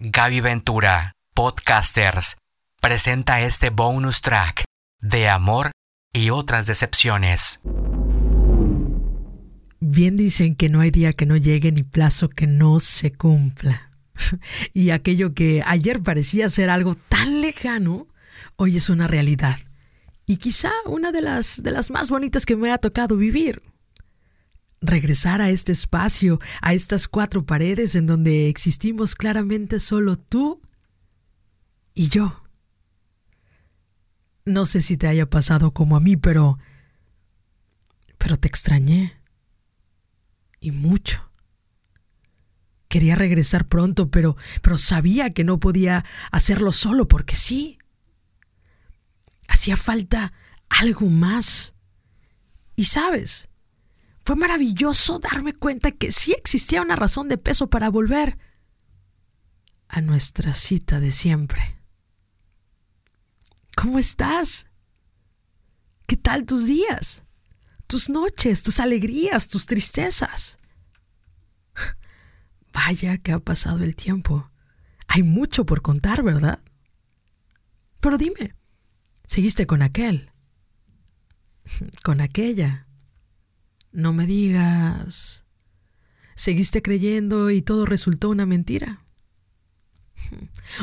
Gaby Ventura, Podcasters, presenta este bonus track de amor y otras decepciones. Bien dicen que no hay día que no llegue ni plazo que no se cumpla. y aquello que ayer parecía ser algo tan lejano, hoy es una realidad. Y quizá una de las, de las más bonitas que me ha tocado vivir regresar a este espacio, a estas cuatro paredes en donde existimos claramente solo tú y yo. No sé si te haya pasado como a mí, pero... pero te extrañé. Y mucho. Quería regresar pronto, pero, pero sabía que no podía hacerlo solo porque sí. Hacía falta algo más. Y sabes, fue maravilloso darme cuenta que sí existía una razón de peso para volver a nuestra cita de siempre. ¿Cómo estás? ¿Qué tal tus días? Tus noches, tus alegrías, tus tristezas. Vaya que ha pasado el tiempo. Hay mucho por contar, ¿verdad? Pero dime, ¿seguiste con aquel? ¿Con aquella? No me digas. ¿Seguiste creyendo y todo resultó una mentira?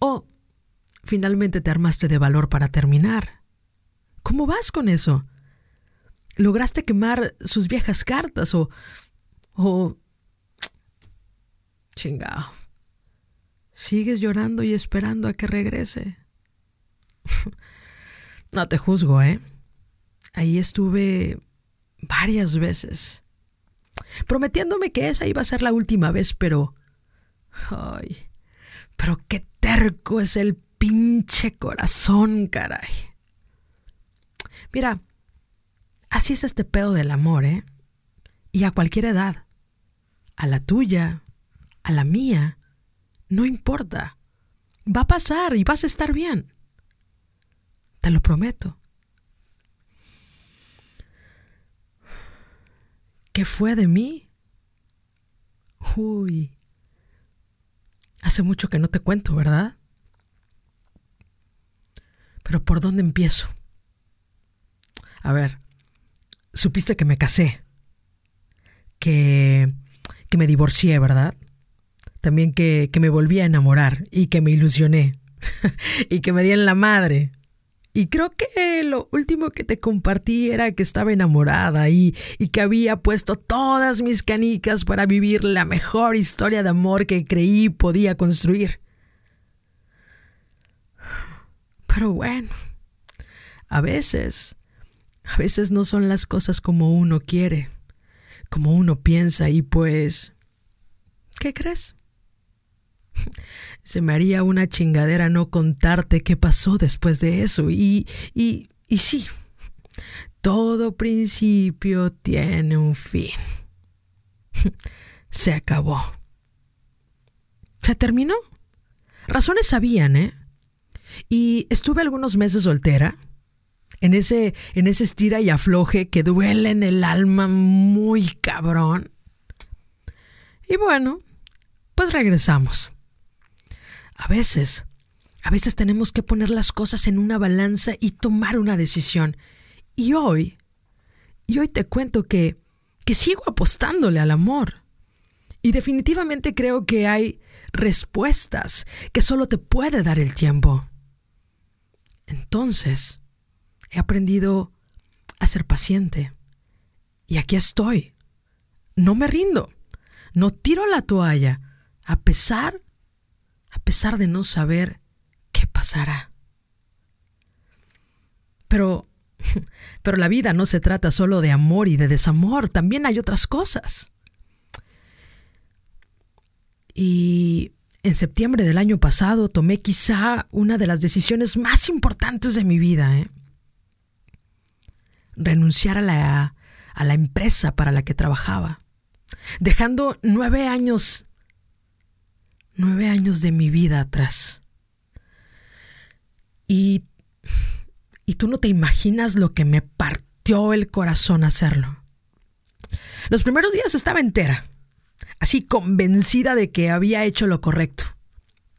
¿O finalmente te armaste de valor para terminar? ¿Cómo vas con eso? ¿Lograste quemar sus viejas cartas o... o... chingao. ¿Sigues llorando y esperando a que regrese? no te juzgo, ¿eh? Ahí estuve varias veces, prometiéndome que esa iba a ser la última vez, pero... Ay, pero qué terco es el pinche corazón, caray. Mira, así es este pedo del amor, ¿eh? Y a cualquier edad. A la tuya, a la mía, no importa. Va a pasar y vas a estar bien. Te lo prometo. ¿Qué fue de mí? Uy. Hace mucho que no te cuento, ¿verdad? Pero ¿por dónde empiezo? A ver, supiste que me casé, que, que me divorcié, ¿verdad? También que, que me volví a enamorar y que me ilusioné y que me di en la madre y creo que lo último que te compartí era que estaba enamorada y, y, que había puesto todas mis canicas para vivir la mejor historia de amor que creí podía construir. Pero bueno, a veces, a veces no son las cosas como uno quiere, como uno piensa y pues, ¿qué crees? Se me haría una chingadera no contarte qué pasó después de eso. Y, y, y sí, todo principio tiene un fin. Se acabó. Se terminó. Razones sabían, ¿eh? Y estuve algunos meses soltera, en ese, en ese estira y afloje que duele en el alma muy cabrón. Y bueno, pues regresamos. A veces, a veces tenemos que poner las cosas en una balanza y tomar una decisión. Y hoy, y hoy te cuento que, que sigo apostándole al amor. Y definitivamente creo que hay respuestas que solo te puede dar el tiempo. Entonces, he aprendido a ser paciente. Y aquí estoy. No me rindo. No tiro la toalla, a pesar pesar de no saber qué pasará. Pero, pero la vida no se trata solo de amor y de desamor, también hay otras cosas. Y en septiembre del año pasado tomé quizá una de las decisiones más importantes de mi vida. ¿eh? Renunciar a la, a la empresa para la que trabajaba, dejando nueve años nueve años de mi vida atrás. Y, y tú no te imaginas lo que me partió el corazón hacerlo. Los primeros días estaba entera, así convencida de que había hecho lo correcto.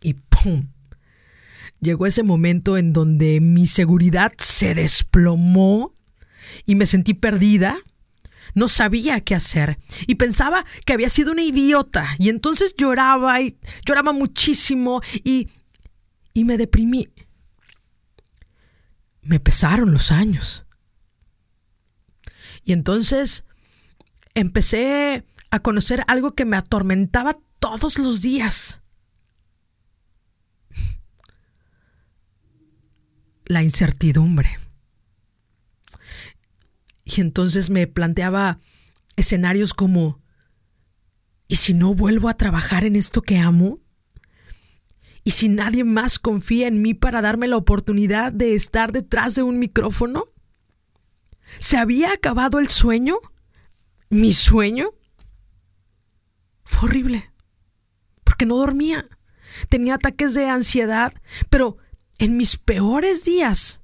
Y ¡pum! Llegó ese momento en donde mi seguridad se desplomó y me sentí perdida. No sabía qué hacer y pensaba que había sido una idiota y entonces lloraba y lloraba muchísimo y, y me deprimí. Me pesaron los años. Y entonces empecé a conocer algo que me atormentaba todos los días. La incertidumbre. Y entonces me planteaba escenarios como, ¿y si no vuelvo a trabajar en esto que amo? ¿Y si nadie más confía en mí para darme la oportunidad de estar detrás de un micrófono? ¿Se había acabado el sueño? ¿Mi sueño? Fue horrible, porque no dormía. Tenía ataques de ansiedad, pero en mis peores días,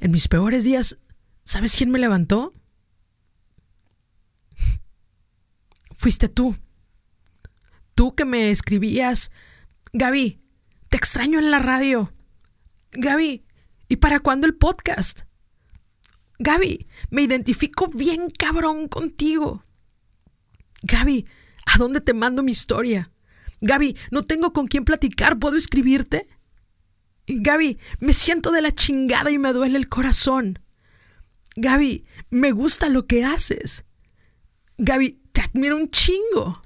en mis peores días, ¿sabes quién me levantó? Fuiste tú. Tú que me escribías, Gaby, te extraño en la radio. Gaby, ¿y para cuándo el podcast? Gaby, me identifico bien cabrón contigo. Gaby, ¿a dónde te mando mi historia? Gaby, no tengo con quién platicar, ¿puedo escribirte? Gaby, me siento de la chingada y me duele el corazón. Gaby, me gusta lo que haces. Gaby, te admiro un chingo.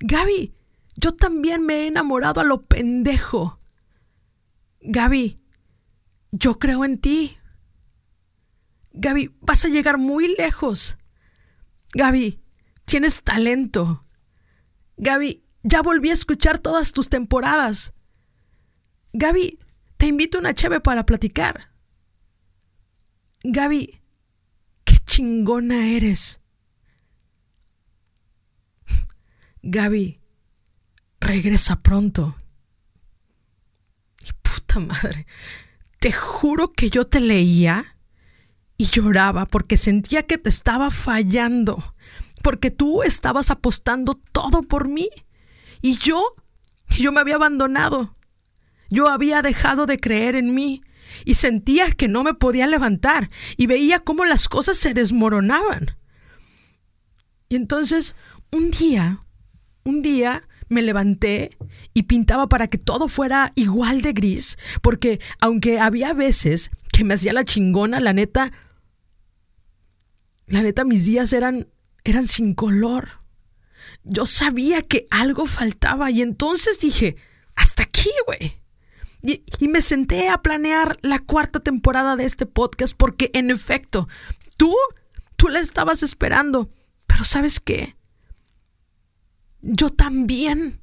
Gaby, yo también me he enamorado a lo pendejo. Gaby, yo creo en ti. Gaby, vas a llegar muy lejos. Gaby, tienes talento. Gaby, ya volví a escuchar todas tus temporadas. Gaby, te invito a una cheve para platicar. Gaby, chingona eres. Gaby, regresa pronto. Y puta madre, te juro que yo te leía y lloraba porque sentía que te estaba fallando, porque tú estabas apostando todo por mí y yo, yo me había abandonado. Yo había dejado de creer en mí y sentía que no me podía levantar y veía cómo las cosas se desmoronaban. Y entonces, un día, un día me levanté y pintaba para que todo fuera igual de gris, porque aunque había veces que me hacía la chingona, la neta, la neta, mis días eran, eran sin color. Yo sabía que algo faltaba y entonces dije, hasta aquí, güey. Y, me senté a planear la cuarta temporada de este podcast porque, en efecto, tú, tú la estabas esperando. Pero ¿sabes qué? Yo también.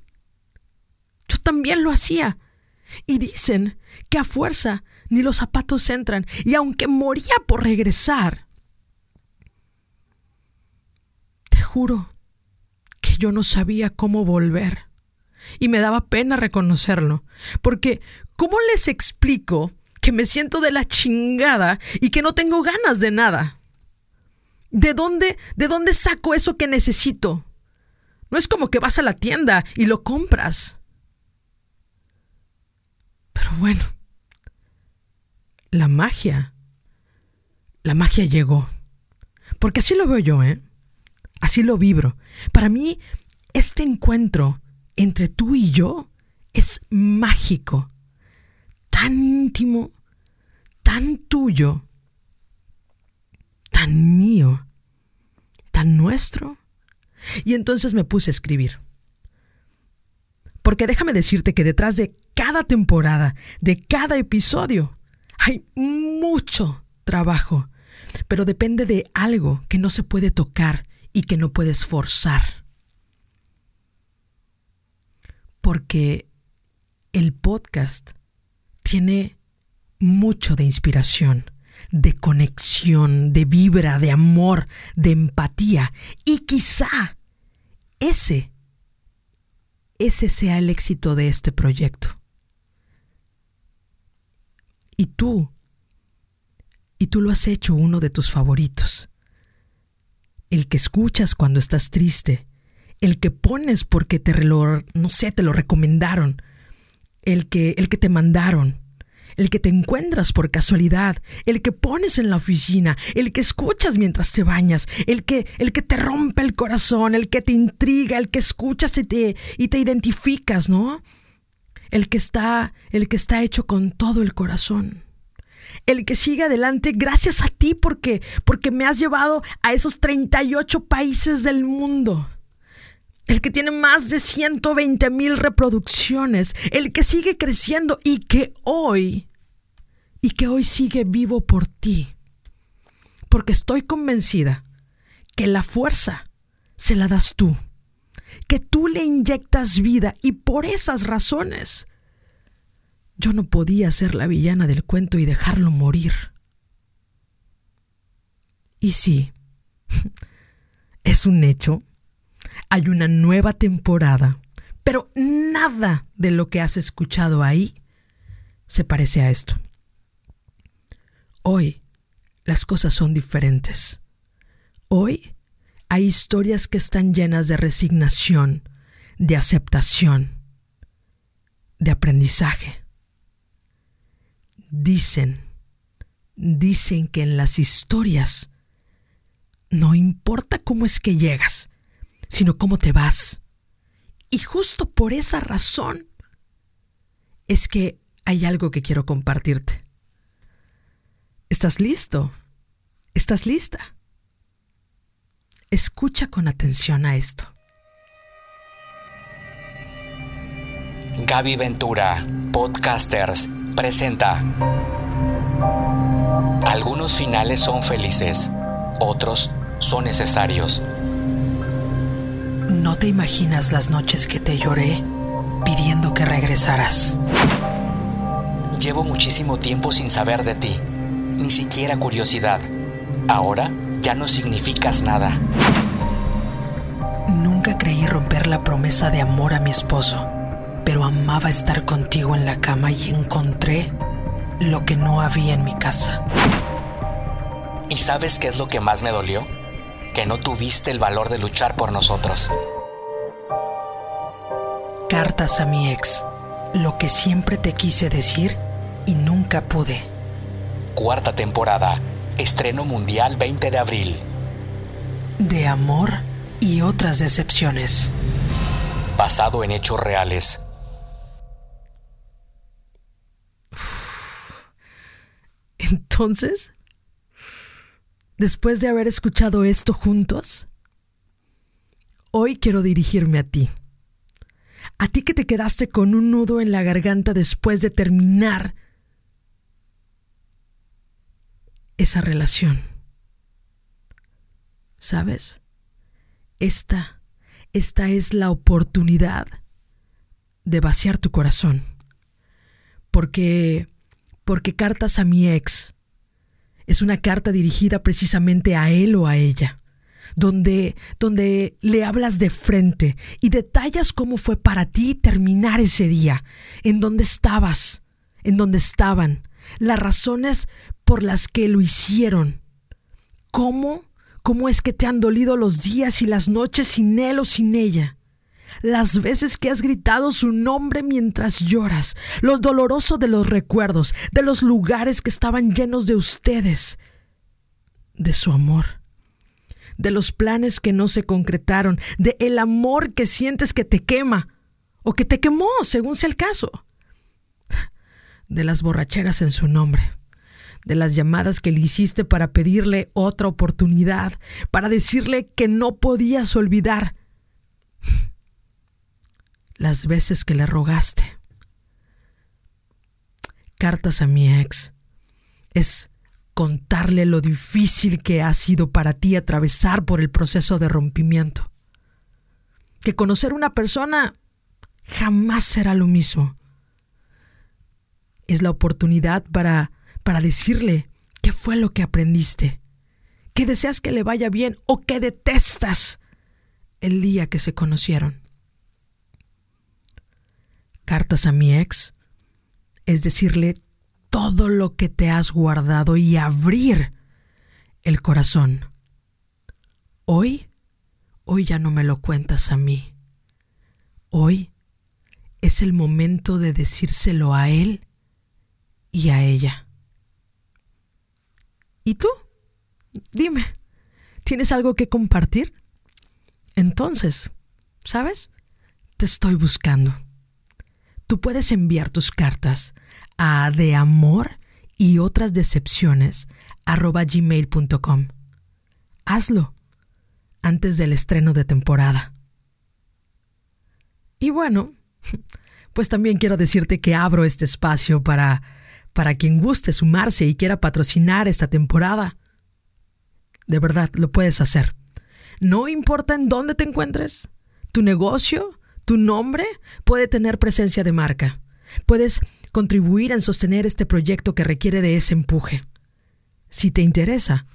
Yo también lo hacía. Y dicen que a fuerza ni los zapatos entran. Y aunque moría por regresar, juro que yo no sabía cómo volver. Y me daba pena reconocerlo, porque ¿cómo les explico que me siento de la chingada y que no tengo ganas de nada? ¿De dónde, de dónde saco eso que necesito? No es como que vas a la tienda y lo compras. Pero bueno, la magia, la magia llegó. Porque así lo veo yo, ¿eh? Así lo vibro. Para mí, este encuentro entre tú y yo es mágico, tan íntimo, tan tuyo, tan mío, tan nuestro. Y entonces me puse a escribir. Porque déjame decirte que detrás de cada temporada, de cada episodio, hay mucho trabajo, pero depende de algo que no se puede tocar y que no puedes forzar. Porque el podcast tiene mucho de inspiración, de conexión, de vibra, de amor, de empatía. Y quizá ese, ese sea el éxito de este proyecto. Y tú, y tú lo has hecho uno de tus favoritos el que escuchas cuando estás triste, el que pones porque te lo, no sé, te lo recomendaron, el que, el que te mandaron, el que te encuentras por casualidad, el que pones en la oficina, el que escuchas mientras te bañas, el que, el que te rompe el corazón, el que te intriga, el que escuchas y te, y te identificas, ¿no? El que está, el que está hecho con todo el corazón. El que sigue adelante gracias a ti porque, porque me has llevado a esos 38 países del mundo el que tiene más de 120 mil reproducciones, el que sigue creciendo y que hoy, y que hoy sigue vivo por ti. Porque estoy convencida que la fuerza se la das tú, que tú le inyectas vida y por esas razones yo no podía ser la villana del cuento y dejarlo morir. Y sí, es un hecho hay una nueva temporada, pero nada de lo que has escuchado ahí se parece a esto. Hoy las cosas son diferentes. Hoy hay historias que están llenas de resignación, de aceptación, de aprendizaje. Dicen, dicen que en las historias no importa cómo es que llegas, sino cómo te vas. Y justo por esa razón es que hay algo que quiero compartirte. ¿Estás listo? ¿Estás lista? Escucha con atención a esto. Gaby Ventura, Podcasters, presenta. Algunos finales son felices, otros son necesarios. No te imaginas las noches que te lloré pidiendo que regresaras. Llevo muchísimo tiempo sin saber de ti, ni siquiera curiosidad. Ahora ya no significas nada. Nunca creí romper la promesa de amor a mi esposo, pero amaba estar contigo en la cama y encontré lo que no había en mi casa. ¿Y sabes qué es lo que más me dolió? Que no tuviste el valor de luchar por nosotros. Cartas a mi ex, lo que siempre te quise decir y nunca pude. Cuarta temporada, estreno mundial 20 de abril. De amor y otras decepciones. Basado en hechos reales. Entonces, después de haber escuchado esto juntos, hoy quiero dirigirme a ti. A ti que te quedaste con un nudo en la garganta después de terminar esa relación. ¿Sabes? Esta, esta es la oportunidad de vaciar tu corazón. Porque, porque cartas a mi ex es una carta dirigida precisamente a él o a ella, donde, donde le hablas de frente y detallas cómo fue para ti terminar ese día, en dónde estabas, en dónde estaban, las razones por las que lo hicieron, cómo, cómo es que te han dolido los días y las noches sin él o sin ella las veces que has gritado su nombre mientras lloras, lo doloroso de los recuerdos, de los lugares que estaban llenos de ustedes, de su amor, de los planes que no se concretaron, de el amor que sientes que te quema o que te quemó, según sea el caso, de las borracheras en su nombre de las llamadas que le hiciste para pedirle otra oportunidad, para decirle que no podías olvidar, las veces que le rogaste. Cartas a mi ex es contarle lo difícil que ha sido para ti atravesar por el proceso de rompimiento. Que conocer una persona jamás será lo mismo. Es la oportunidad para, para decirle qué fue lo que aprendiste, que deseas que le vaya bien o que detestas el día que se conocieron cartas a mi ex es decirle todo lo que te has guardado y abrir el corazón. Hoy, hoy ya no me lo cuentas a mí. Hoy es el momento de decírselo a él y a ella. ¿Y tú? Dime, ¿tienes algo que compartir? Entonces, ¿sabes? Te estoy buscando. Tú puedes enviar tus cartas a de amor y otras decepciones arroba gmail.com. Hazlo antes del estreno de temporada. Y bueno, pues también quiero decirte que abro este espacio para para quien guste sumarse y quiera patrocinar esta temporada. De verdad, lo puedes hacer. No importa en dónde te encuentres, tu negocio, tu nombre puede tener presencia de marca. Puedes contribuir en sostener este proyecto que requiere de ese empuje. Si te interesa,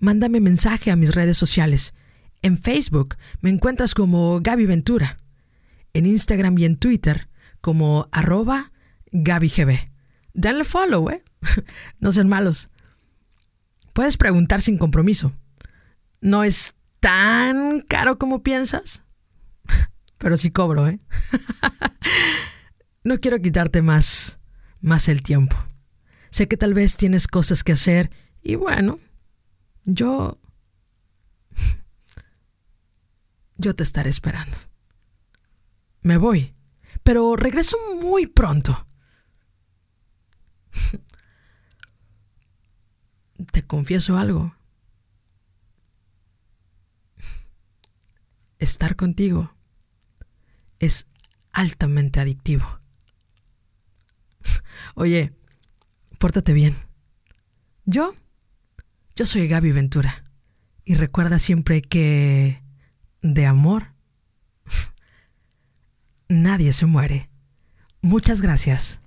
mándame mensaje a mis redes sociales. En Facebook me encuentras como Gaby Ventura. En Instagram y en Twitter como arroba GabyGB. Denle follow, ¿eh? no sean malos. Puedes preguntar sin compromiso. No es tan caro como piensas, pero sí cobro, ¿eh? no quiero quitarte más, más el tiempo. Sé que tal vez tienes cosas que hacer y bueno, yo... Yo te estaré esperando. Me voy, pero regreso muy pronto. Te confieso algo. Estar contigo es altamente adictivo. Oye, pórtate bien. Yo, yo soy Gaby Ventura. Y recuerda siempre que de amor nadie se muere. Muchas gracias.